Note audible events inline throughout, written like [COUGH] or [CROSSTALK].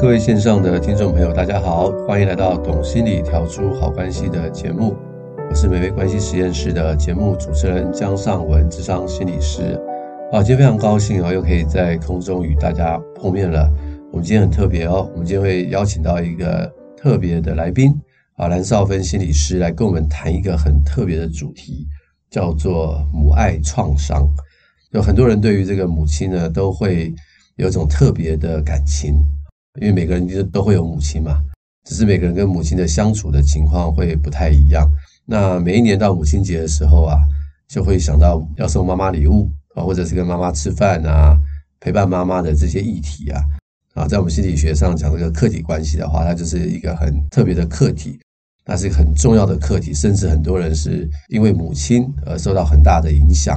各位线上的听众朋友，大家好，欢迎来到《懂心理调出好关系》的节目。我是美味关系实验室的节目主持人江尚文，智商心理师。啊，今天非常高兴啊，又可以在空中与大家碰面了。我们今天很特别哦，我们今天会邀请到一个特别的来宾啊，蓝少芬心理师来跟我们谈一个很特别的主题，叫做母爱创伤。有很多人对于这个母亲呢，都会有一种特别的感情。因为每个人其实都会有母亲嘛，只是每个人跟母亲的相处的情况会不太一样。那每一年到母亲节的时候啊，就会想到要送妈妈礼物啊，或者是跟妈妈吃饭啊，陪伴妈妈的这些议题啊。啊，在我们心理学上讲这个客体关系的话，它就是一个很特别的客体，那是一个很重要的客体，甚至很多人是因为母亲而受到很大的影响。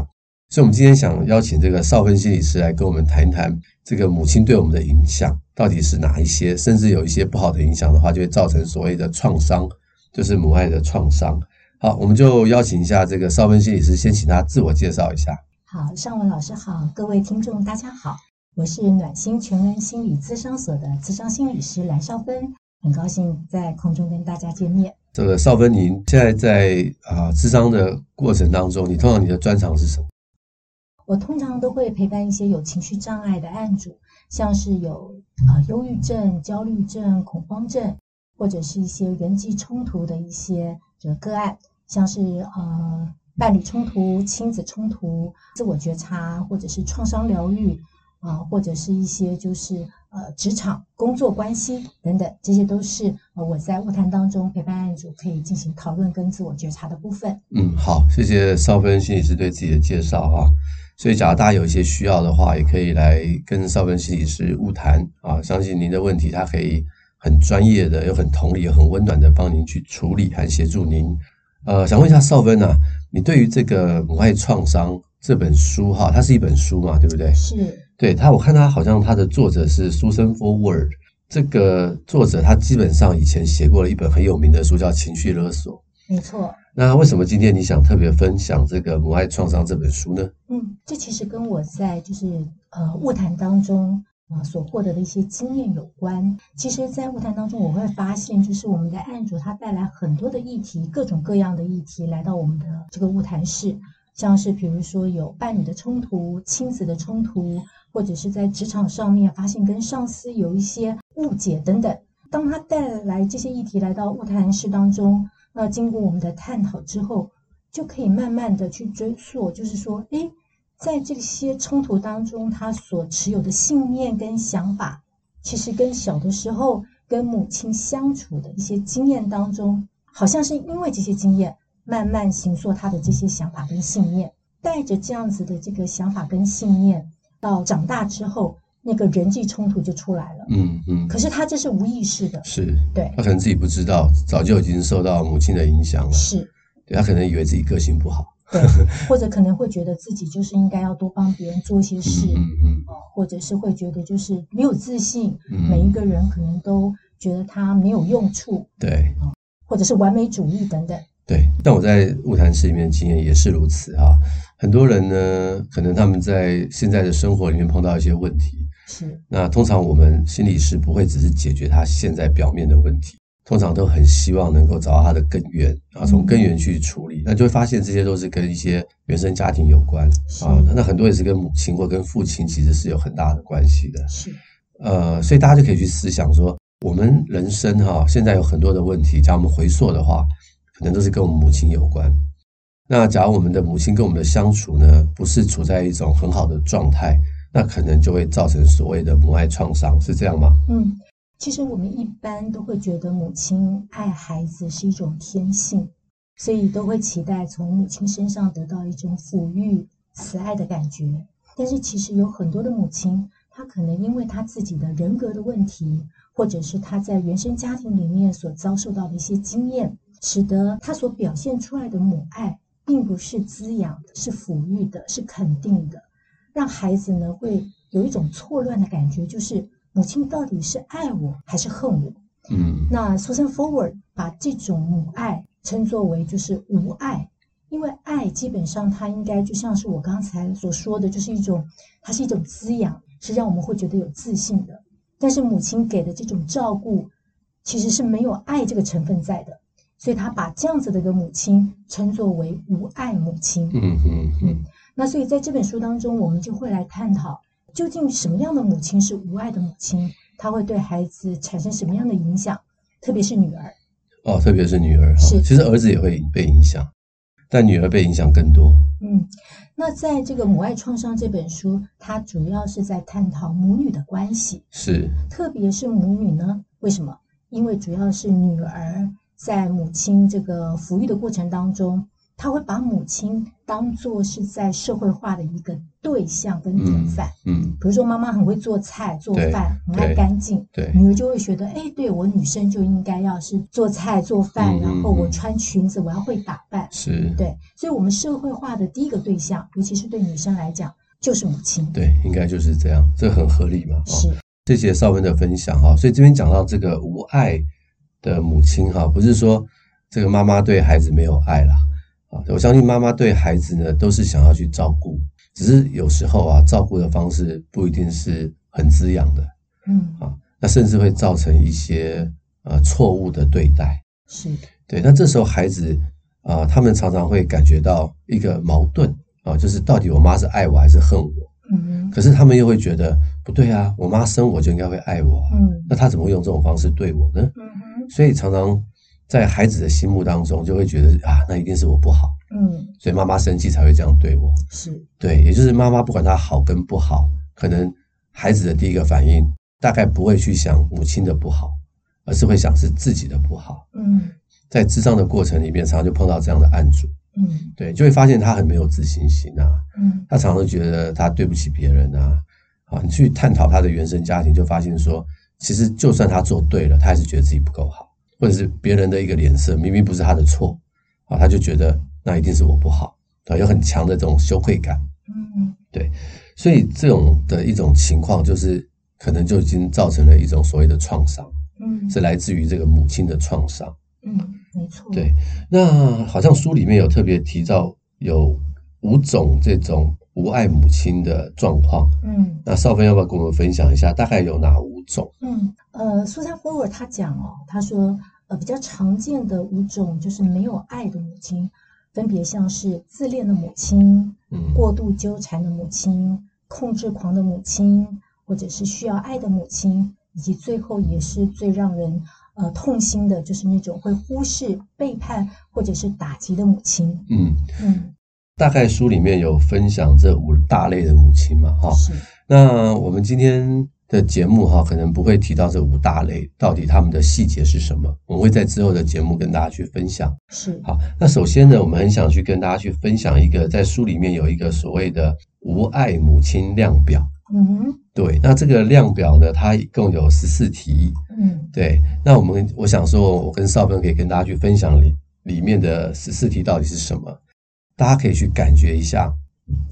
所以，我们今天想邀请这个少芬心理师来跟我们谈一谈这个母亲对我们的影响到底是哪一些，甚至有一些不好的影响的话，就会造成所谓的创伤，就是母爱的创伤。好，我们就邀请一下这个邵芬心理师，先请他自我介绍一下。好，尚文老师好，各位听众大家好，我是暖心全人心理咨商所的咨商心理师蓝少芬，很高兴在空中跟大家见面。这个邵芬，您现在在啊咨商的过程当中，你通常你的专长是什么？我通常都会陪伴一些有情绪障碍的案主，像是有、呃、忧郁症、焦虑症、恐慌症，或者是一些人际冲突的一些这个个案，像是呃伴侣冲突、亲子冲突、自我觉察，或者是创伤疗愈啊、或者是一些就是呃职场工作关系等等，这些都是呃我在物谈当中陪伴案主可以进行讨论跟自我觉察的部分。嗯，好，谢谢邵芬心理师对自己的介绍啊。所以，假如大家有一些需要的话，也可以来跟邵芬心理师晤谈啊。相信您的问题，他可以很专业的、又很同理、又很温暖的帮您去处理和协助您。呃，想问一下邵芬啊，你对于这个《母爱创伤》这本书哈，它是一本书嘛，对不对？是。对他，我看他好像他的作者是 Susan Forward，这个作者他基本上以前写过了一本很有名的书，叫《情绪勒索》。没错。那为什么今天你想特别分享这个《母爱创伤》这本书呢？嗯，这其实跟我在就是呃物谈当中啊、所获得的一些经验有关。其实，在物谈当中，我会发现，就是我们的案主他带来很多的议题，各种各样的议题来到我们的这个物谈室，像是比如说有伴侣的冲突、亲子的冲突，或者是在职场上面发现跟上司有一些误解等等。当他带来这些议题来到物谈室当中。那经过我们的探讨之后，就可以慢慢的去追溯，就是说，诶，在这些冲突当中，他所持有的信念跟想法，其实跟小的时候跟母亲相处的一些经验当中，好像是因为这些经验，慢慢形塑他的这些想法跟信念，带着这样子的这个想法跟信念，到长大之后。那个人际冲突就出来了，嗯嗯，可是他这是无意识的，是。对，他可能自己不知道，早就已经受到母亲的影响了，是，对，他可能以为自己个性不好，对，[LAUGHS] 或者可能会觉得自己就是应该要多帮别人做一些事，嗯嗯，或者是会觉得就是没有自信，嗯，每一个人可能都觉得他没有用处，对，或者是完美主义等等。对，但我在物谈室里面的经验也是如此啊。很多人呢，可能他们在现在的生活里面碰到一些问题，是。那通常我们心理师不会只是解决他现在表面的问题，通常都很希望能够找到他的根源啊，从根源去处理。嗯、那就会发现这些都是跟一些原生家庭有关啊。那很多也是跟母亲或跟父亲其实是有很大的关系的。是。呃，所以大家就可以去思想说，我们人生哈，现在有很多的问题，假如我们回溯的话。可能都是跟我们母亲有关。那假如我们的母亲跟我们的相处呢，不是处在一种很好的状态，那可能就会造成所谓的母爱创伤，是这样吗？嗯，其实我们一般都会觉得母亲爱孩子是一种天性，所以都会期待从母亲身上得到一种抚育、慈爱的感觉。但是其实有很多的母亲，她可能因为她自己的人格的问题，或者是她在原生家庭里面所遭受到的一些经验。使得她所表现出来的母爱，并不是滋养的，是抚育的，是肯定的，让孩子呢会有一种错乱的感觉，就是母亲到底是爱我还是恨我？嗯，那 Susan Forward 把这种母爱称作为就是无爱，因为爱基本上它应该就像是我刚才所说的，就是一种，它是一种滋养，是让我们会觉得有自信的。但是母亲给的这种照顾，其实是没有爱这个成分在的，所以他把这样子的一个母亲称作为无爱母亲。嗯嗯嗯。那所以在这本书当中，我们就会来探讨，究竟什么样的母亲是无爱的母亲？她会对孩子产生什么样的影响？特别是女儿。哦，特别是女儿。是。其实儿子也会被影响，但女儿被影响更多。嗯。那在这个《母爱创伤》这本书，它主要是在探讨母女的关系。是。特别是母女呢？为什么？因为主要是女儿在母亲这个抚育的过程当中，她会把母亲当作是在社会化的一个对象跟典范。嗯，嗯比如说妈妈很会做菜做饭，很爱干净，对，女儿就会觉得，哎，对我女生就应该要是做菜做饭，嗯、然后我穿裙子，我要会打扮。是，对，所以我们社会化的第一个对象，尤其是对女生来讲，就是母亲。对，应该就是这样，这很合理嘛。是。谢谢绍芬的分享哈，所以这边讲到这个无爱的母亲哈，不是说这个妈妈对孩子没有爱啦，啊，我相信妈妈对孩子呢都是想要去照顾，只是有时候啊照顾的方式不一定是很滋养的，嗯啊，那甚至会造成一些呃错误的对待，是对，那这时候孩子啊，他们常常会感觉到一个矛盾啊，就是到底我妈是爱我还是恨我？嗯，可是他们又会觉得不对啊，我妈生我就应该会爱我啊，嗯，那她怎么会用这种方式对我呢？所以常常在孩子的心目当中就会觉得啊，那一定是我不好，嗯，所以妈妈生气才会这样对我，是。对，也就是妈妈不管她好跟不好，可能孩子的第一个反应大概不会去想母亲的不好，而是会想是自己的不好，嗯，在智障的过程里面，常常就碰到这样的案主。嗯，对，就会发现他很没有自信心啊。嗯，他常常觉得他对不起别人啊。啊，你去探讨他的原生家庭，就发现说，其实就算他做对了，他还是觉得自己不够好，或者是别人的一个脸色，明明不是他的错，啊，他就觉得那一定是我不好，啊，有很强的这种羞愧感。嗯，对，所以这种的一种情况，就是可能就已经造成了一种所谓的创伤。嗯，是来自于这个母亲的创伤。嗯。没错，对，那好像书里面有特别提到有五种这种无爱母亲的状况，嗯，那少芬要不要跟我们分享一下，大概有哪五种？嗯，呃，苏珊·福尔他讲哦，他说，呃，比较常见的五种就是没有爱的母亲，分别像是自恋的母亲，嗯，过度纠缠的母亲，控制狂的母亲，或者是需要爱的母亲，以及最后也是最让人。呃，痛心的就是那种会忽视、背叛或者是打击的母亲。嗯嗯，大概书里面有分享这五大类的母亲嘛，哈。是。那我们今天的节目哈，可能不会提到这五大类到底他们的细节是什么，我们会在之后的节目跟大家去分享。是。好，那首先呢，我们很想去跟大家去分享一个，在书里面有一个所谓的无爱母亲量表。嗯哼，对，那这个量表呢，它一共有十四题。嗯，对，那我们我想说，我跟少芬可以跟大家去分享里里面的十四题到底是什么，大家可以去感觉一下，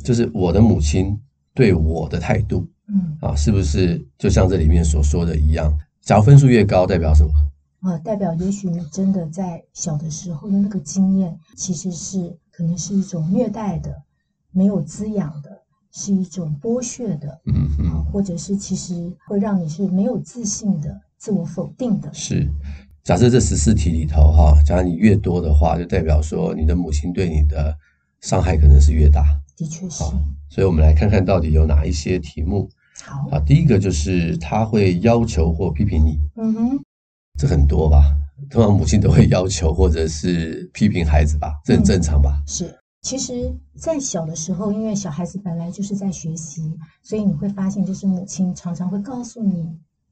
就是我的母亲对我的态度，嗯啊，是不是就像这里面所说的一样？假如分数越高，代表什么？啊，代表也许你真的在小的时候的那个经验，其实是可能是一种虐待的，没有滋养的。是一种剥削的，嗯嗯，或者是其实会让你是没有自信的、自我否定的。是，假设这十四题里头哈，假如你越多的话，就代表说你的母亲对你的伤害可能是越大。的确是。所以我们来看看到底有哪一些题目。好啊，第一个就是他会要求或批评你。嗯哼，这很多吧？通常母亲都会要求或者是批评孩子吧？这很正常吧？嗯、是。其实，在小的时候，因为小孩子本来就是在学习，所以你会发现，就是母亲常常会告诉你，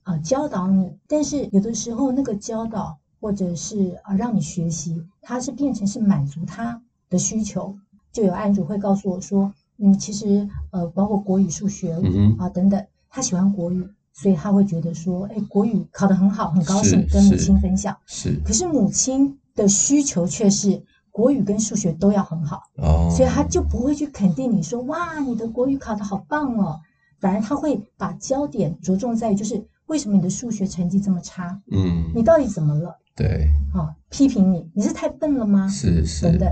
啊、呃，教导你。但是有的时候，那个教导或者是啊，让你学习，它是变成是满足他的需求。就有案主会告诉我说，嗯，其实呃，包括国语、数学啊等等，他喜欢国语，所以他会觉得说，哎，国语考得很好，很高兴跟母亲分享。是。是。可是母亲的需求却是。国语跟数学都要很好，oh. 所以他就不会去肯定你说，哇，你的国语考得好棒哦，反而他会把焦点着重在于就是为什么你的数学成绩这么差？嗯，你到底怎么了？对，啊，批评你，你是太笨了吗？是是，对不对？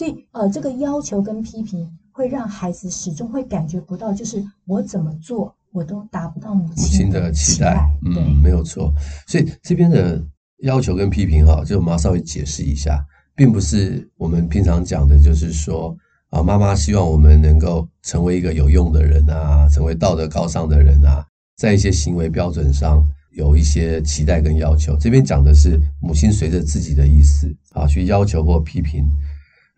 所以呃，这个要求跟批评会让孩子始终会感觉不到，就是我怎么做我都达不到母亲的期待。嗯，嗯，没有错。所以这边的要求跟批评哈，就我们要稍微解释一下，并不是我们平常讲的，就是说啊，妈妈希望我们能够成为一个有用的人啊，成为道德高尚的人啊，在一些行为标准上有一些期待跟要求。这边讲的是母亲随着自己的意思啊去要求或批评，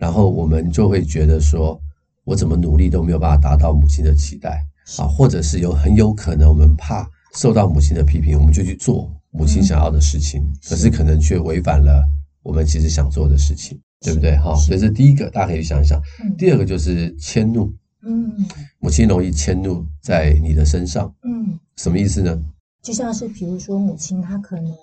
然后我们就会觉得说，我怎么努力都没有办法达到母亲的期待。啊，或者是有很有可能，我们怕受到母亲的批评，我们就去做母亲想要的事情，嗯、可是可能却违反了我们其实想做的事情，对不对？哈，所以这第一个，大家可以想一想。嗯、第二个就是迁怒，嗯，母亲容易迁怒在你的身上，嗯，什么意思呢？就像是比如说，母亲她可能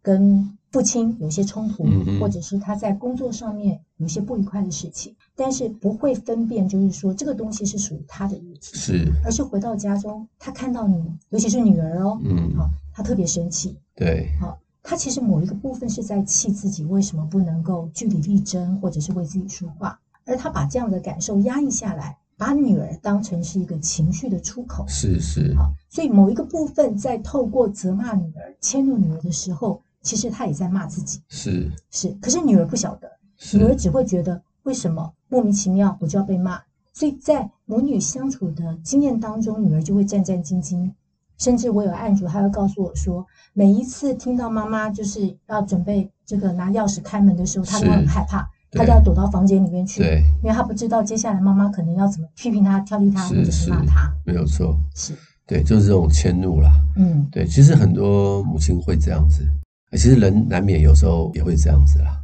跟父亲有些冲突，或者是他在工作上面有些不愉快的事情，但是不会分辨，就是说这个东西是属于他的议题，是，而是回到家中，他看到你，尤其是女儿哦，嗯，好，他特别生气，对，好，他其实某一个部分是在气自己为什么不能够据理力争，或者是为自己说话，而他把这样的感受压抑下来，把女儿当成是一个情绪的出口，是是，好，所以某一个部分在透过责骂女儿、迁怒女儿的时候。其实他也在骂自己，是。是，可是女儿不晓得，女儿只会觉得为什么莫名其妙我就要被骂，所以在母女相处的经验当中，女儿就会战战兢兢，甚至我有案主，他会告诉我说，每一次听到妈妈就是要准备这个拿钥匙开门的时候，他都很害怕，他就要躲到房间里面去，对，因为他不知道接下来妈妈可能要怎么批评他、挑剔他或者是骂他，没有错，是。对，就是这种迁怒啦，嗯，对，其实很多母亲会这样子。其实人难免有时候也会这样子啦，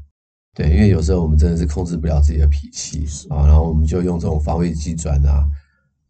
对，因为有时候我们真的是控制不了自己的脾气啊，然后我们就用这种防卫机转啊，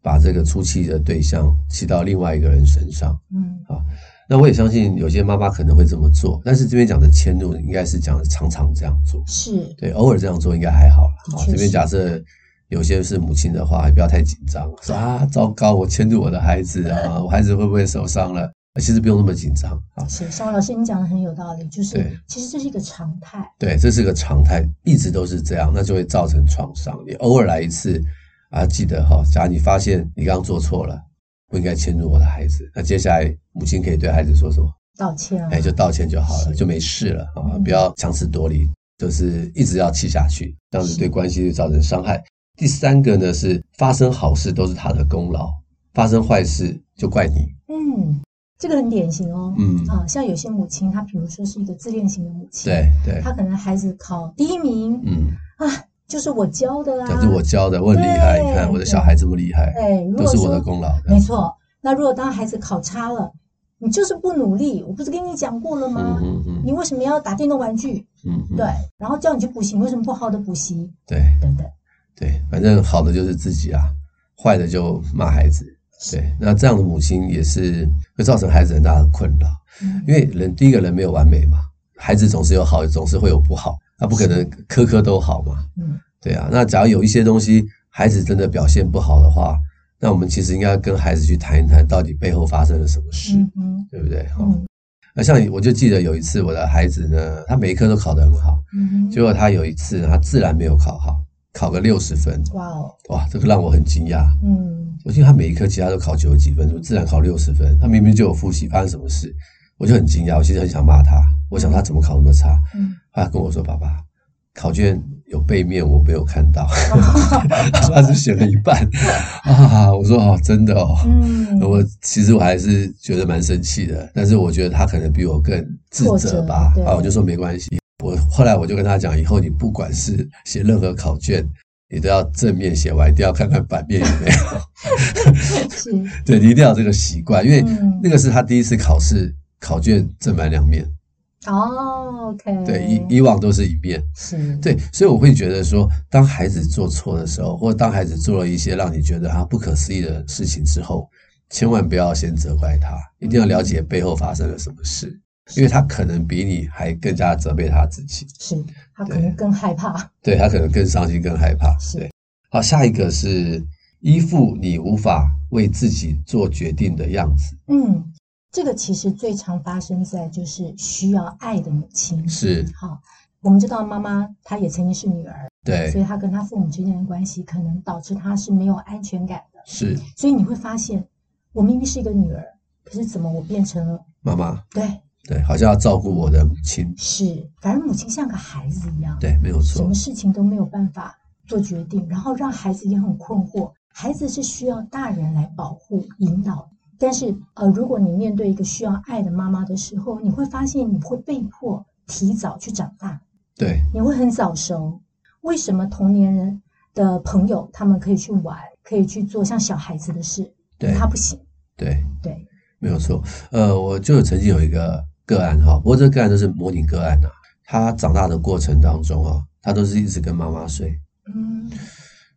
把这个出气的对象气到另外一个人身上，嗯，啊，那我也相信有些妈妈可能会这么做，但是这边讲的迁怒应该是讲常常这样做，是对，偶尔这样做应该还好了。啊，这边假设有些是母亲的话，也不要太紧张，说啊，糟糕，我迁怒我的孩子啊，我孩子会不会受伤了？其实不用那么紧张啊！是，萧老师，你讲的很有道理，就是其实这是一个常态。对，这是个常态，一直都是这样，那就会造成创伤。你偶尔来一次啊，记得哈，假如你发现你刚刚做错了，不应该迁怒我的孩子，那接下来母亲可以对孩子说什么？道歉啊！哎，就道歉就好了，就没事了啊！嗯、不要强词夺理，就是一直要气下去，这样子对关系会造成伤害。第三个呢是发生好事都是他的功劳，发生坏事就怪你。嗯。这个很典型哦，嗯啊，像有些母亲，她比如说是一个自恋型的母亲，对对，她可能孩子考第一名，嗯啊，就是我教的啦，就是我教的，我很厉害，你看我的小孩这么厉害，对，都是我的功劳，没错。那如果当孩子考差了，你就是不努力，我不是跟你讲过了吗？嗯嗯，你为什么要打电动玩具？嗯，对，然后叫你去补习，为什么不好的补习？对，等等，对，反正好的就是自己啊，坏的就骂孩子。对，那这样的母亲也是会造成孩子很大的困扰，因为人第一个人没有完美嘛，孩子总是有好，总是会有不好，他不可能科科都好嘛。嗯，对啊，那假如有一些东西孩子真的表现不好的话，那我们其实应该跟孩子去谈一谈，到底背后发生了什么事，嗯，对不对？哈，那像我就记得有一次我的孩子呢，他每一科都考得很好，嗯，结果他有一次他自然没有考好，考个六十分，哇哦，哇，这个让我很惊讶，嗯。我记得他每一科其他都考九十几分，就自然考六十分。他明明就有复习，发生什么事？我就很惊讶。我其实很想骂他，我想他怎么考那么差？嗯，他跟我说：“爸爸，考卷有背面，我没有看到，[LAUGHS] [LAUGHS] 他只写了一半。”啊，我说：“哦，真的哦。”嗯，我其实我还是觉得蛮生气的，但是我觉得他可能比我更自责吧。啊，我就说没关系。我后来我就跟他讲，以后你不管是写任何考卷。你都要正面写完，一定要看看反面有没有。[LAUGHS] 是，对，你一定要有这个习惯，因为那个是他第一次考试，考卷正反两面。哦，OK。对，以以往都是一面。是。对，所以我会觉得说，当孩子做错的时候，或者当孩子做了一些让你觉得他不可思议的事情之后，千万不要先责怪他，一定要了解背后发生了什么事。因为他可能比你还更加责备他自己，是他可能更害怕，对，对他可能更伤心、更害怕。是对，好，下一个是依附你无法为自己做决定的样子。嗯，这个其实最常发生在就是需要爱的母亲。是，好，我们知道妈妈她也曾经是女儿，对，所以她跟她父母之间的关系可能导致她是没有安全感的。是，所以你会发现。我明明是一个女儿，可是怎么我变成了妈妈？对对，好像要照顾我的母亲。是，反而母亲像个孩子一样，对，没有错，什么事情都没有办法做决定，然后让孩子也很困惑。孩子是需要大人来保护、引导，但是呃，如果你面对一个需要爱的妈妈的时候，你会发现你会被迫提早去长大，对，你会很早熟。为什么同年人的朋友他们可以去玩，可以去做像小孩子的事，对，他不行。对对，没有错。呃，我就曾经有一个个案哈，不过这个个案都是模拟个案呐、啊。他长大的过程当中啊，他都是一直跟妈妈睡。嗯。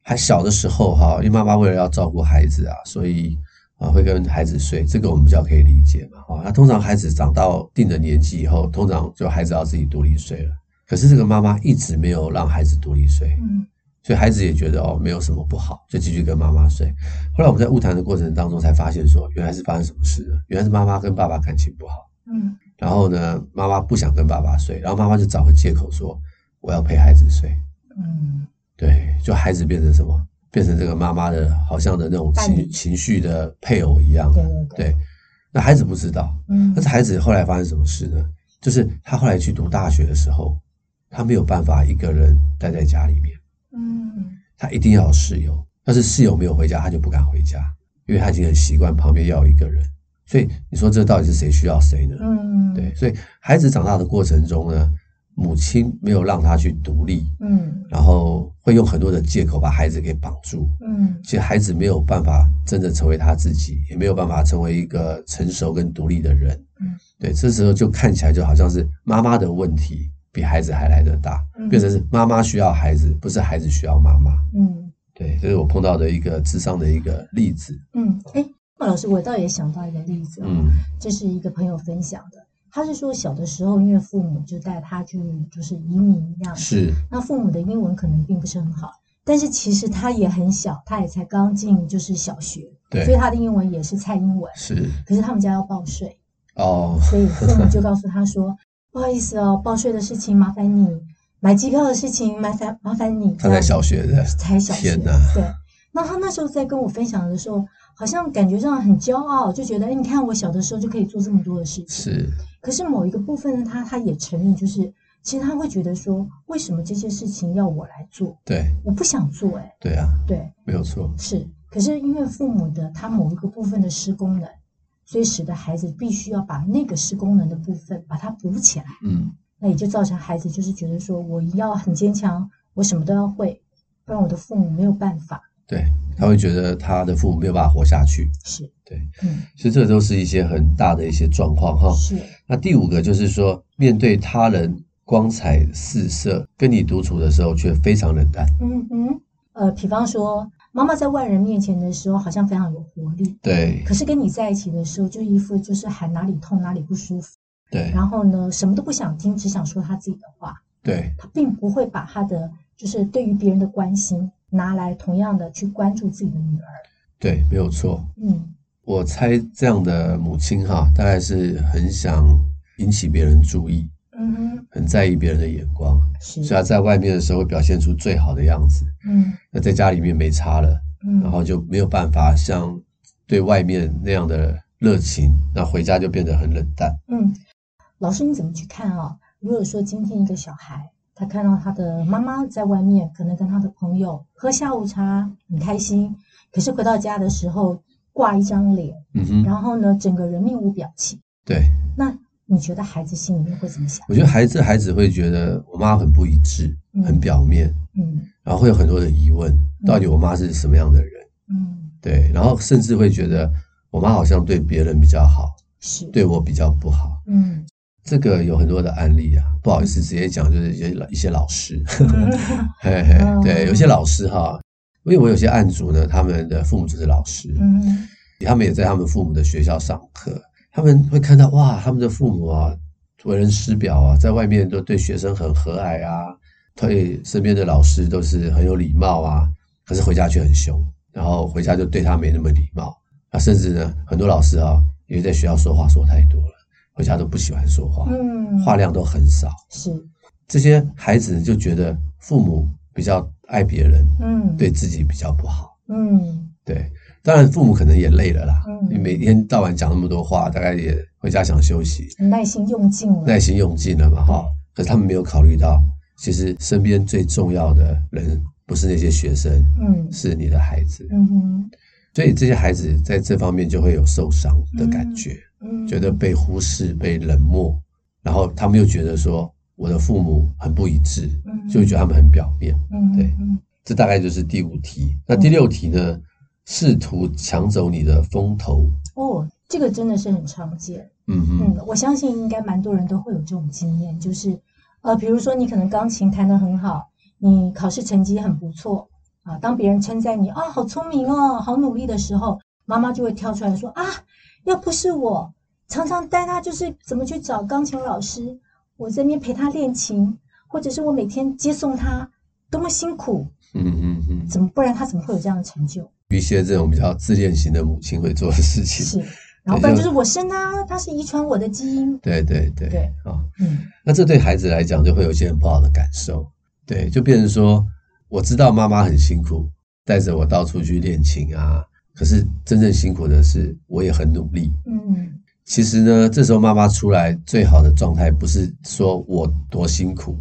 还小的时候哈，因为妈妈为了要照顾孩子啊，所以啊会跟孩子睡，这个我们比较可以理解嘛。哈，那通常孩子长到定的年纪以后，通常就孩子要自己独立睡了。可是这个妈妈一直没有让孩子独立睡，嗯，所以孩子也觉得哦没有什么不好，就继续跟妈妈睡。后来我们在物谈的过程当中才发现说，原来是发生什么事了？原来是妈妈跟爸爸感情不好，嗯，然后呢，妈妈不想跟爸爸睡，然后妈妈就找个借口说我要陪孩子睡，嗯。对，就孩子变成什么？变成这个妈妈的，好像的那种情情绪的配偶一样。对对对。对，那孩子不知道。嗯。但是孩子后来发生什么事呢？就是他后来去读大学的时候，他没有办法一个人待在家里面。嗯。他一定要有室友，但是室友没有回家，他就不敢回家，因为他已经很习惯旁边要有一个人。所以你说这到底是谁需要谁呢？嗯。对，所以孩子长大的过程中呢，母亲没有让他去独立，嗯，然后会用很多的借口把孩子给绑住，嗯，其实孩子没有办法真的成为他自己，也没有办法成为一个成熟跟独立的人，嗯，对，这时候就看起来就好像是妈妈的问题比孩子还来得大，嗯，变成是妈妈需要孩子，不是孩子需要妈妈，嗯，对，这是我碰到的一个智商的一个例子，嗯，哎，孟老师，我倒也想到一个例子，嗯，这是一个朋友分享的。他是说，小的时候因为父母就带他去就是移民一样，是。那父母的英文可能并不是很好，但是其实他也很小，他也才刚进就是小学，对，所以他的英文也是菜英文，是。可是他们家要报税哦，[LAUGHS] 所以父母就告诉他说：[LAUGHS] “不好意思哦，报税的事情麻烦你，买机票的事情麻烦麻烦你。”他在小学的，才小学，天，对。那他那时候在跟我分享的时候，好像感觉上很骄傲，就觉得哎，你看我小的时候就可以做这么多的事情，是。可是某一个部分呢，他他也承认，就是其实他会觉得说，为什么这些事情要我来做？对，我不想做，哎，对啊，对，没有错，是。可是因为父母的他某一个部分的失功能，所以使得孩子必须要把那个失功能的部分把它补起来。嗯，那也就造成孩子就是觉得说，我要很坚强，我什么都要会，不然我的父母没有办法。对，他会觉得他的父母没有办法活下去。是，对，嗯，所以这都是一些很大的一些状况哈。是。那第五个就是说，面对他人光彩四射，跟你独处的时候却非常冷淡。嗯嗯。呃，比方说，妈妈在外人面前的时候好像非常有活力。对。可是跟你在一起的时候，就一副就是喊哪里痛哪里不舒服。对。然后呢，什么都不想听，只想说他自己的话。对。他并不会把他的就是对于别人的关心。拿来同样的去关注自己的女儿，对，没有错。嗯，我猜这样的母亲哈，大概是很想引起别人注意，嗯哼，很在意别人的眼光，是，所以她在外面的时候会表现出最好的样子，嗯，那在家里面没差了，嗯，然后就没有办法像对外面那样的热情，那回家就变得很冷淡。嗯，老师你怎么去看啊？如果说今天一个小孩。他看到他的妈妈在外面，可能跟他的朋友喝下午茶，很开心。可是回到家的时候，挂一张脸，嗯哼，然后呢，整个人面无表情。对，那你觉得孩子心里面会怎么想？我觉得孩子孩子会觉得我妈很不一致，嗯、很表面，嗯，然后会有很多的疑问，到底我妈是什么样的人？嗯，对，然后甚至会觉得我妈好像对别人比较好，是对我比较不好，嗯。这个有很多的案例啊，不好意思，直接讲就是一些一些老师，[LAUGHS] 嘿嘿，对，有些老师哈，因为我有些案主呢，他们的父母就是老师，嗯，他们也在他们父母的学校上课，他们会看到哇，他们的父母啊，为人师表啊，在外面都对学生很和蔼啊，对身边的老师都是很有礼貌啊，可是回家却很凶，然后回家就对他没那么礼貌，啊，甚至呢，很多老师啊，因为在学校说话说太多了。回家都不喜欢说话，嗯，话量都很少。是。这些孩子就觉得父母比较爱别人，嗯，对自己比较不好，嗯，对。当然父母可能也累了啦，嗯，你每天到晚讲那么多话，大概也回家想休息，耐心用尽了，耐心用尽了嘛，哈。可是他们没有考虑到，其实身边最重要的人不是那些学生，嗯，是你的孩子，嗯哼，所以这些孩子在这方面就会有受伤的感觉，嗯，觉得被忽视、被冷漠，然后他们又觉得说我的父母很不一致，嗯，就会觉得他们很表面，嗯，对，这大概就是第五题。那第六题呢？试图抢走你的风头。哦，这个真的是很常见。嗯嗯，我相信应该蛮多人都会有这种经验，就是呃，比如说你可能钢琴弹得很好，你考试成绩很不错啊，当别人称赞你啊，好聪明哦，好努力的时候，妈妈就会跳出来说啊，要不是我常常带他，就是怎么去找钢琴老师，我这边陪他练琴，或者是我每天接送他，多么辛苦。嗯嗯嗯，怎么不然他怎么会有这样的成就？一些这种比较自恋型的母亲会做的事情是，然后不然就是我生他，他是遗传我的基因。对对对对啊，嗯，那这对孩子来讲就会有一些很不好的感受，对，就变成说我知道妈妈很辛苦，带着我到处去练琴啊，可是真正辛苦的是我也很努力。嗯，其实呢，这时候妈妈出来最好的状态不是说我多辛苦。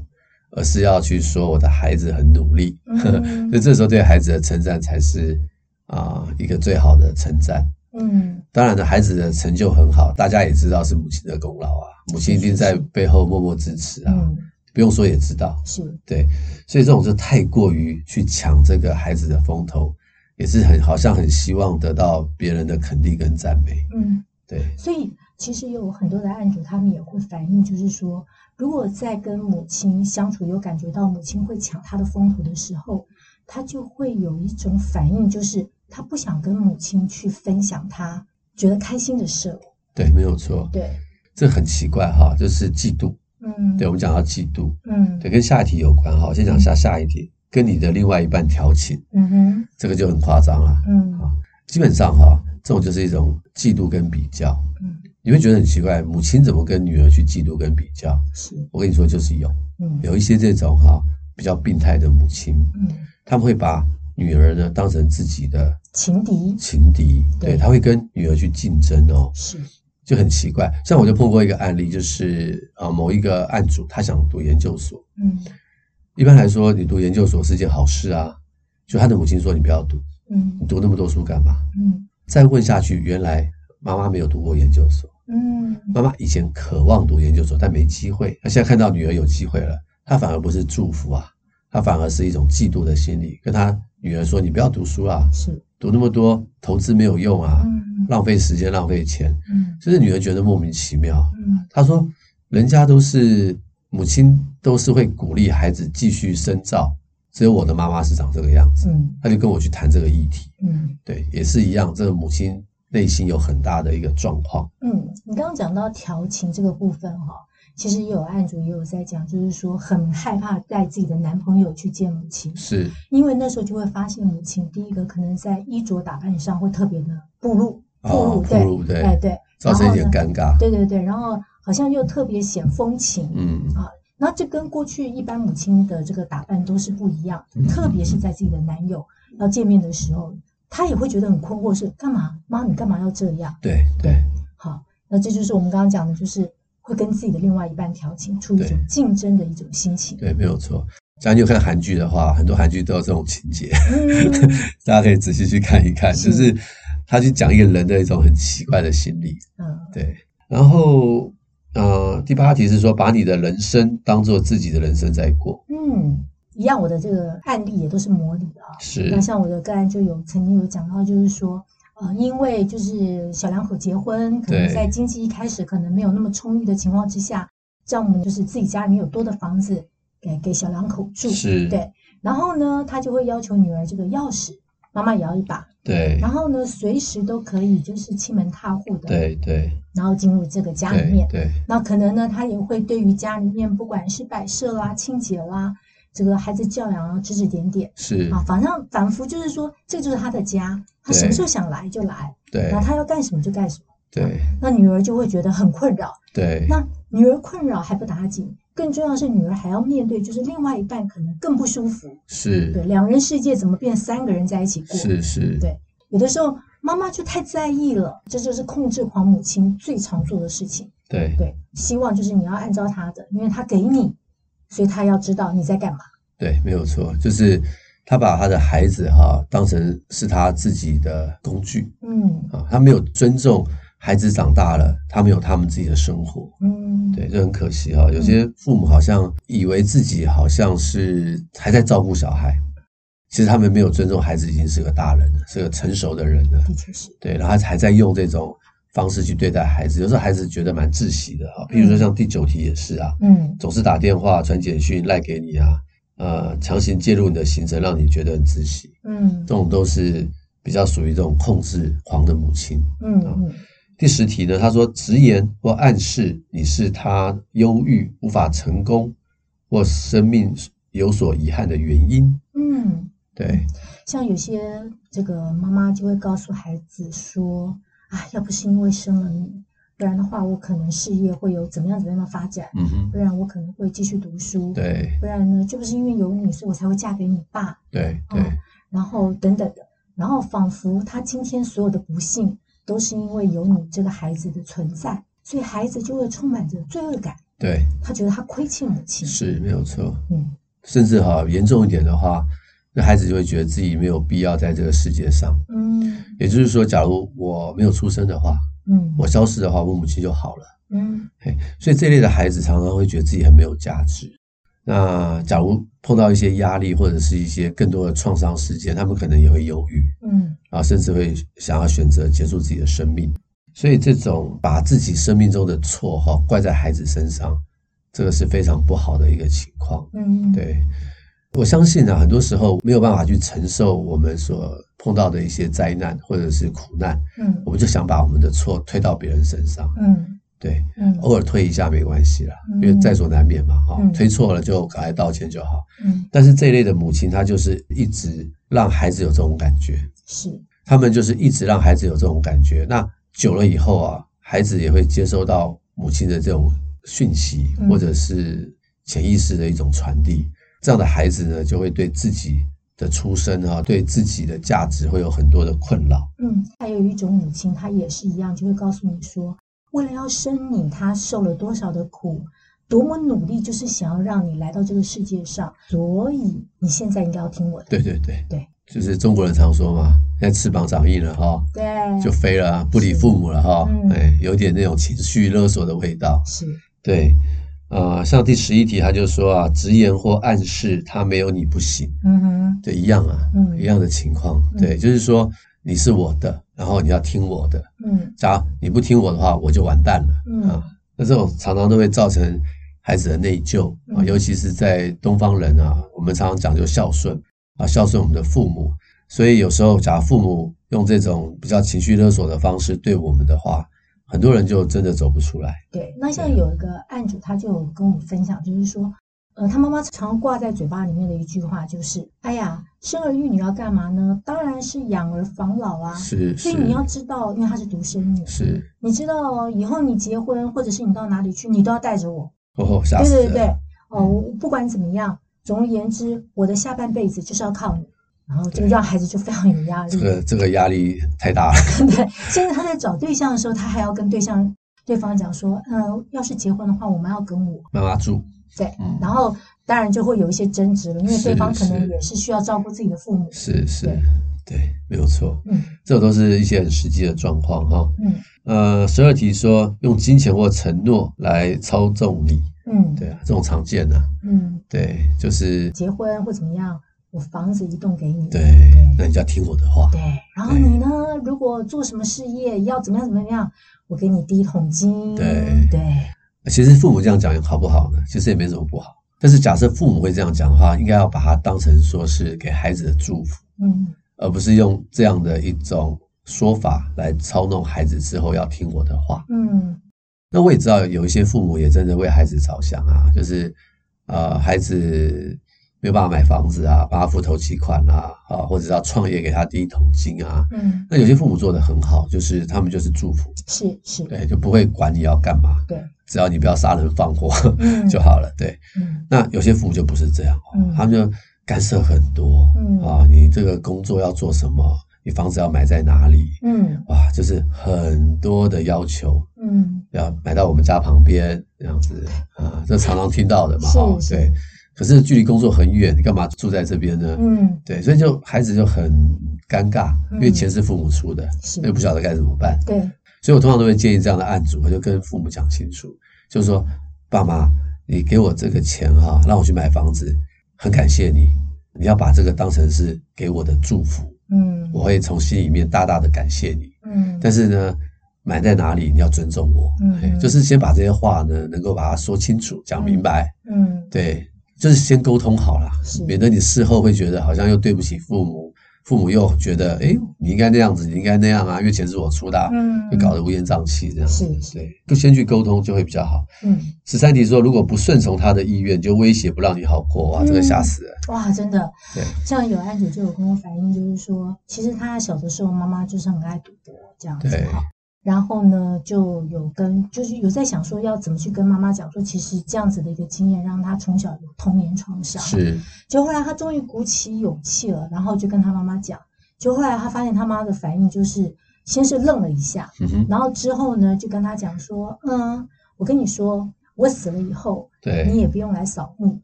而是要去说我的孩子很努力，嗯、[LAUGHS] 所以这时候对孩子的称赞才是啊、呃、一个最好的称赞。嗯，当然呢，孩子的成就很好，大家也知道是母亲的功劳啊，母亲一定在背后默默支持啊，嗯、不用说也知道。是，对，所以这种就太过于去抢这个孩子的风头，也是很好像很希望得到别人的肯定跟赞美。嗯，对，所以其实有很多的案主，他们也会反映，就是说。如果在跟母亲相处，有感觉到母亲会抢他的风头的时候，他就会有一种反应，就是他不想跟母亲去分享他觉得开心的事。对，没有错。对，这很奇怪哈，就是嫉妒。嗯，对，我们讲到嫉妒，嗯，对，跟下一题有关哈。我先讲下下一题，跟你的另外一半调情，嗯哼，这个就很夸张了。嗯啊，基本上哈，这种就是一种嫉妒跟比较。嗯。你会觉得很奇怪，母亲怎么跟女儿去嫉妒跟比较？是我跟你说，就是有，嗯，有一些这种哈比较病态的母亲，嗯，他们会把女儿呢当成自己的情敌，情敌，对，他会跟女儿去竞争哦，是，就很奇怪。像我就碰过一个案例，就是啊某一个案主他想读研究所，嗯，一般来说你读研究所是件好事啊，就他的母亲说你不要读，嗯，你读那么多书干嘛？嗯，再问下去，原来。妈妈没有读过研究所，嗯，妈妈以前渴望读研究所，但没机会。她现在看到女儿有机会了，她反而不是祝福啊，她反而是一种嫉妒的心理，跟她女儿说：“你不要读书啊，是读那么多投资没有用啊，嗯、浪费时间浪费钱。”嗯，就是女儿觉得莫名其妙。嗯，她说：“人家都是母亲，都是会鼓励孩子继续深造，只有我的妈妈是长这个样子。”嗯，她就跟我去谈这个议题。嗯，对，也是一样，这个母亲。内心有很大的一个状况。嗯，你刚刚讲到调情这个部分哈，其实也有案主也有在讲，就是说很害怕带自己的男朋友去见母亲，是因为那时候就会发现母亲第一个可能在衣着打扮上会特别的暴露，暴露，对，对，哎对，造成一点尴尬，对对对，然后好像又特别显风情，嗯啊，那这跟过去一般母亲的这个打扮都是不一样，特别是在自己的男友要见面的时候。他也会觉得很困惑，是干嘛？妈，你干嘛要这样？对对，好，那这就是我们刚刚讲的，就是会跟自己的另外一半调情，出于一种竞争的一种心情。对，没有错。假如你有看韩剧的话，很多韩剧都有这种情节，嗯、[LAUGHS] 大家可以仔细去看一看，是就是他去讲一个人的一种很奇怪的心理。嗯，对。然后，呃，第八题是说，把你的人生当做自己的人生在过。嗯。一样，我的这个案例也都是模拟的啊。是。那像我的个案就有曾经有讲到，就是说，呃，因为就是小两口结婚，可能在经济一开始可能没有那么充裕的情况之下，丈母就是自己家里面有多的房子给给小两口住。是。对。然后呢，他就会要求女儿这个钥匙，妈妈也要一把。对。然后呢，随时都可以就是欺门踏户的。对对。然后进入这个家里面。对。对那可能呢，他也会对于家里面不管是摆设啦、清洁啦。这个孩子教养啊，指指点点是啊，反正反复就是说，这就是他的家，他什么时候想来就来，对，然后他要干什么就干什么，对。啊、那女儿就会觉得很困扰，对。那女儿困扰还不打紧，更重要的是女儿还要面对，就是另外一半可能更不舒服，是。对，两人世界怎么变三个人在一起过？是是。对，有的时候妈妈就太在意了，这就是控制狂母亲最常做的事情。对对，希望就是你要按照他的，因为他给你，所以他要知道你在干嘛。对，没有错，就是他把他的孩子哈当成是他自己的工具。嗯啊，他没有尊重孩子长大了，他们有他们自己的生活。嗯，对，这很可惜哈。有些父母好像以为自己好像是还在照顾小孩，其实他们没有尊重孩子，已经是个大人了，是个成熟的人了。的确是。对，然后还在用这种。方式去对待孩子，有时候孩子觉得蛮窒息的哈。比如说像第九题也是啊，嗯，总是打电话、传简讯、赖给你啊，呃，强行介入你的行程，让你觉得很窒息，嗯，这种都是比较属于这种控制狂的母亲，嗯嗯。第十题呢，他说直言或暗示你是他忧郁、无法成功或生命有所遗憾的原因，嗯，对。像有些这个妈妈就会告诉孩子说。啊，要不是因为生了你，不然的话，我可能事业会有怎么样怎么样的发展。嗯哼，不然我可能会继续读书。对，不然呢，就不是因为有你，所以我才会嫁给你爸。对对、嗯，然后等等的，然后仿佛他今天所有的不幸都是因为有你这个孩子的存在，所以孩子就会充满着罪恶感。对，他觉得他亏欠母亲。是没有错。嗯，甚至哈严重一点的话。那孩子就会觉得自己没有必要在这个世界上，嗯，也就是说，假如我没有出生的话，嗯，我消失的话，我母亲就好了，嗯，嘿，所以这类的孩子常常会觉得自己很没有价值。那假如碰到一些压力或者是一些更多的创伤事件，他们可能也会忧郁，嗯，啊，甚至会想要选择结束自己的生命。所以这种把自己生命中的错哈怪在孩子身上，这个是非常不好的一个情况，嗯，对。我相信啊，很多时候没有办法去承受我们所碰到的一些灾难或者是苦难，嗯，我们就想把我们的错推到别人身上，嗯，对，嗯，偶尔推一下没关系啦，因为在所难免嘛，哈，推错了就赶快道歉就好，嗯，但是这一类的母亲，她就是一直让孩子有这种感觉，是，他们就是一直让孩子有这种感觉，那久了以后啊，孩子也会接收到母亲的这种讯息，或者是潜意识的一种传递。这样的孩子呢，就会对自己的出生啊，对自己的价值会有很多的困扰。嗯，还有一种母亲，她也是一样，就会告诉你说，为了要生你，他受了多少的苦，多么努力，就是想要让你来到这个世界上。所以你现在应该要听我的。对对对。对，就是中国人常说嘛，现在翅膀长硬了哈，对，就飞了，不理父母了哈，哎，有点那种情绪勒索的味道。是，对。呃，像第十一题，他就说啊，直言或暗示他没有你不行，嗯哼，对，一样啊，嗯，一样的情况，对，就是说你是我的，然后你要听我的，嗯，假如你不听我的话，我就完蛋了，嗯，啊，那这种常常都会造成孩子的内疚啊，尤其是在东方人啊，我们常常讲究孝顺啊，孝顺我们的父母，所以有时候假如父母用这种比较情绪勒索的方式对我们的话。很多人就真的走不出来。对，那像有一个案主，他就跟我们分享，就是说，呃，他妈妈常挂在嘴巴里面的一句话就是：“哎呀，生儿育女要干嘛呢？当然是养儿防老啊。”是，所以你要知道，因为她是独生女，是，你知道以后你结婚或者是你到哪里去，你都要带着我。哦，吓死了。对对对，哦，我不管怎么样，总而言之，我的下半辈子就是要靠你。然后这个让孩子就非常有压力，这个这个压力太大了。[LAUGHS] 对，现在他在找对象的时候，他还要跟对象对方讲说，嗯、呃，要是结婚的话，我们要跟我妈妈住。对，嗯、然后当然就会有一些争执了，因为对方可能也是需要照顾自己的父母。是是，对，对，没有错。嗯，这都是一些很实际的状况哈。嗯，呃，十二题说用金钱或承诺来操纵你。嗯，对啊，这种常见的、啊。嗯，对，就是结婚或怎么样。我房子一栋给你，对，那你就要听我的话。对，然后你呢？如果做什么事业，要怎么样怎么样，我给你第一桶金。对对，其实父母这样讲好不好呢？其实也没什么不好。但是假设父母会这样讲的话，应该要把它当成说是给孩子的祝福，嗯，而不是用这样的一种说法来操弄孩子之后要听我的话。嗯，那我也知道有一些父母也真的为孩子着想啊，就是呃，孩子。没有办法买房子啊，帮他付头期款啊，啊，或者是要创业给他第一桶金啊。嗯，那有些父母做的很好，就是他们就是祝福，是是，对，就不会管你要干嘛，对，只要你不要杀人放火，嗯，[LAUGHS] 就好了，对，嗯，那有些父母就不是这样，嗯，他们就干涉很多，嗯啊，你这个工作要做什么，你房子要买在哪里？嗯，哇，就是很多的要求，嗯，要买到我们家旁边这样子啊，这常常听到的嘛，哈，对。可是距离工作很远，你干嘛住在这边呢？嗯，对，所以就孩子就很尴尬，因为钱是父母出的，是。又不晓得该怎么办。对，所以我通常都会建议这样的案主，我就跟父母讲清楚，就是说，爸妈，你给我这个钱哈，让我去买房子，很感谢你，你要把这个当成是给我的祝福。嗯，我会从心里面大大的感谢你，嗯，但是呢，买在哪里你要尊重我，嗯，就是先把这些话呢，能够把它说清楚、讲明白，嗯，对，就是先沟通好了，免得你事后会觉得好像又对不起父母，父母又觉得，哎，你应该那样子，你应该那样啊，因为钱是我出的，嗯，就搞得乌烟瘴气这样，是，对，就先去沟通就会比较好。嗯，十三题说，如果不顺从他的意愿，就威胁不让你好过，哇，这个吓死人。哇，真的，对，像有案主就有跟我反映，就是说，其实他小的时候妈妈就是很爱赌博这样子。哈，然后呢就有跟就是有在想说要怎么去跟妈妈讲说，其实这样子的一个经验让他从小有童年创伤，是，就后来他终于鼓起勇气了，然后就跟他妈妈讲，就后来他发现他妈的反应就是先是愣了一下，嗯，然后之后呢就跟他讲说，嗯，我跟你说，我死了以后，对，你也不用来扫墓。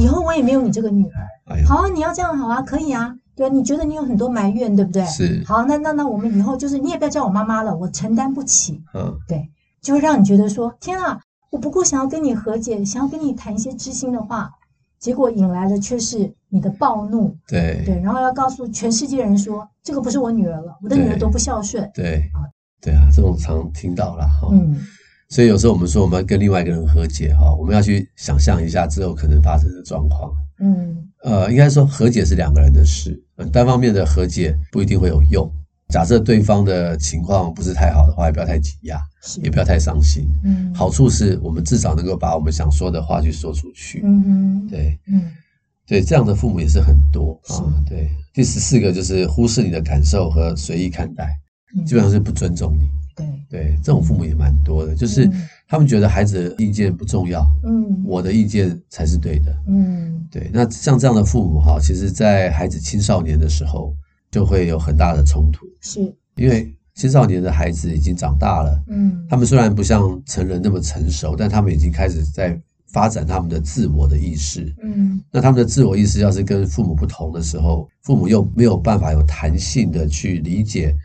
以后我也没有你这个女儿，哎、好啊，你要这样好啊，可以啊，对啊，你觉得你有很多埋怨，对不对？是，好，那那那我们以后就是你也不要叫我妈妈了，我承担不起，嗯，对，就会让你觉得说，天啊，我不过想要跟你和解，想要跟你谈一些知心的话，结果引来的却是你的暴怒，对。对，然后要告诉全世界人说，这个不是我女儿了，我的女儿多不孝顺，对，对，对啊，这种常听到了哈，嗯。所以有时候我们说我们要跟另外一个人和解哈，我们要去想象一下之后可能发生的状况。嗯，呃，应该说和解是两个人的事，单方面的和解不一定会有用。假设对方的情况不是太好的话，也不要太挤压，也不要太伤心。嗯，好处是我们至少能够把我们想说的话去说出去。嗯嗯，对，嗯，对，这样的父母也是很多啊。对，第十四个就是忽视你的感受和随意看待，基本上是不尊重你。对对，这种父母也蛮多的，就是他们觉得孩子的意见不重要，嗯，我的意见才是对的，嗯，对。那像这样的父母哈，其实，在孩子青少年的时候就会有很大的冲突，是。因为青少年的孩子已经长大了，嗯，他们虽然不像成人那么成熟，但他们已经开始在发展他们的自我的意识，嗯，那他们的自我意识要是跟父母不同的时候，父母又没有办法有弹性的去理解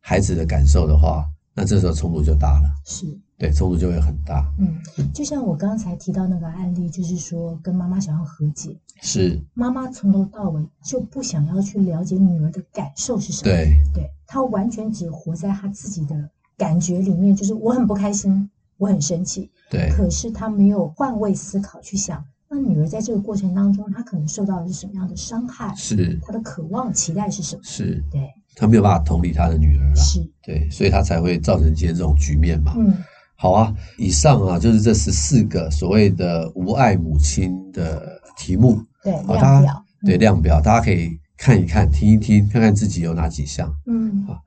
孩子的感受的话。那这时候冲突就大了，是对，冲突就会很大。嗯，就像我刚才提到那个案例，就是说跟妈妈想要和解，是妈妈从头到尾就不想要去了解女儿的感受是什么，对，对，她完全只活在她自己的感觉里面，就是我很不开心，我很生气，对，可是她没有换位思考去想，那女儿在这个过程当中，她可能受到的是什么样的伤害？是她的渴望、期待是什么？是，对。他没有办法同理他的女儿了，是对，所以他才会造成今天这种局面嘛。嗯，好啊，以上啊就是这十四个所谓的无爱母亲的题目，对，好，量表，对，量表，大家可以看一看，听一听，看看自己有哪几项。嗯，啊，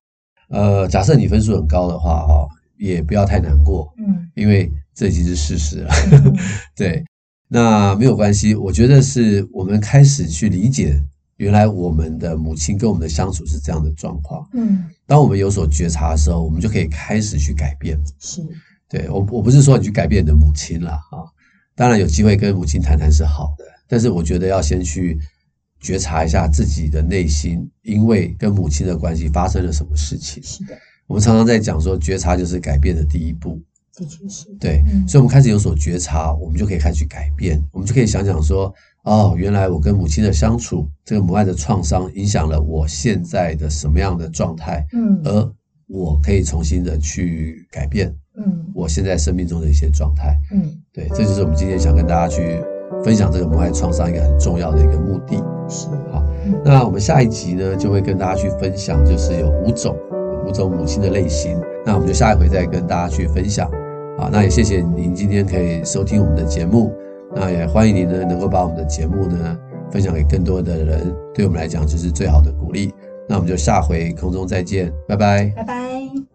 呃，假设你分数很高的话，哈，也不要太难过，嗯，因为这已经是事实了。嗯、[LAUGHS] 对，那没有关系，我觉得是我们开始去理解。原来我们的母亲跟我们的相处是这样的状况。嗯，当我们有所觉察的时候，我们就可以开始去改变。是，对，我我不是说你去改变你的母亲了啊，当然有机会跟母亲谈谈是好的，但是我觉得要先去觉察一下自己的内心，因为跟母亲的关系发生了什么事情。是的，我们常常在讲说，觉察就是改变的第一步。的确是。对，所以我们开始有所觉察，我们就可以开始去改变，我们就可以想想说。哦，原来我跟母亲的相处，这个母爱的创伤影响了我现在的什么样的状态？嗯，而我可以重新的去改变，嗯，我现在生命中的一些状态，嗯，对，这就是我们今天想跟大家去分享这个母爱创伤一个很重要的一个目的。是，好，那我们下一集呢，就会跟大家去分享，就是有五种五种母亲的类型，那我们就下一回再跟大家去分享。好，那也谢谢您今天可以收听我们的节目。那也欢迎你呢，能够把我们的节目呢分享给更多的人，对我们来讲就是最好的鼓励。那我们就下回空中再见，拜拜，拜拜。